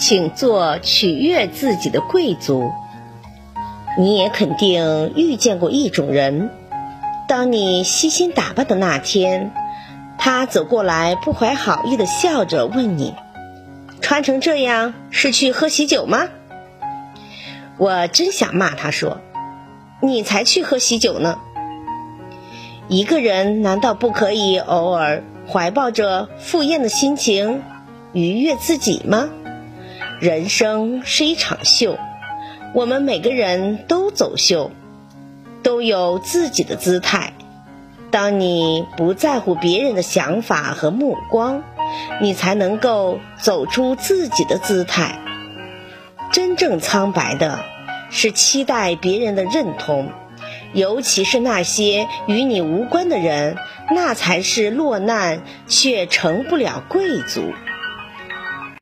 请做取悦自己的贵族。你也肯定遇见过一种人，当你悉心打扮的那天，他走过来，不怀好意的笑着问你：“穿成这样是去喝喜酒吗？”我真想骂他说：“你才去喝喜酒呢！”一个人难道不可以偶尔怀抱着赴宴的心情，愉悦自己吗？人生是一场秀。我们每个人都走秀，都有自己的姿态。当你不在乎别人的想法和目光，你才能够走出自己的姿态。真正苍白的是期待别人的认同，尤其是那些与你无关的人，那才是落难却成不了贵族。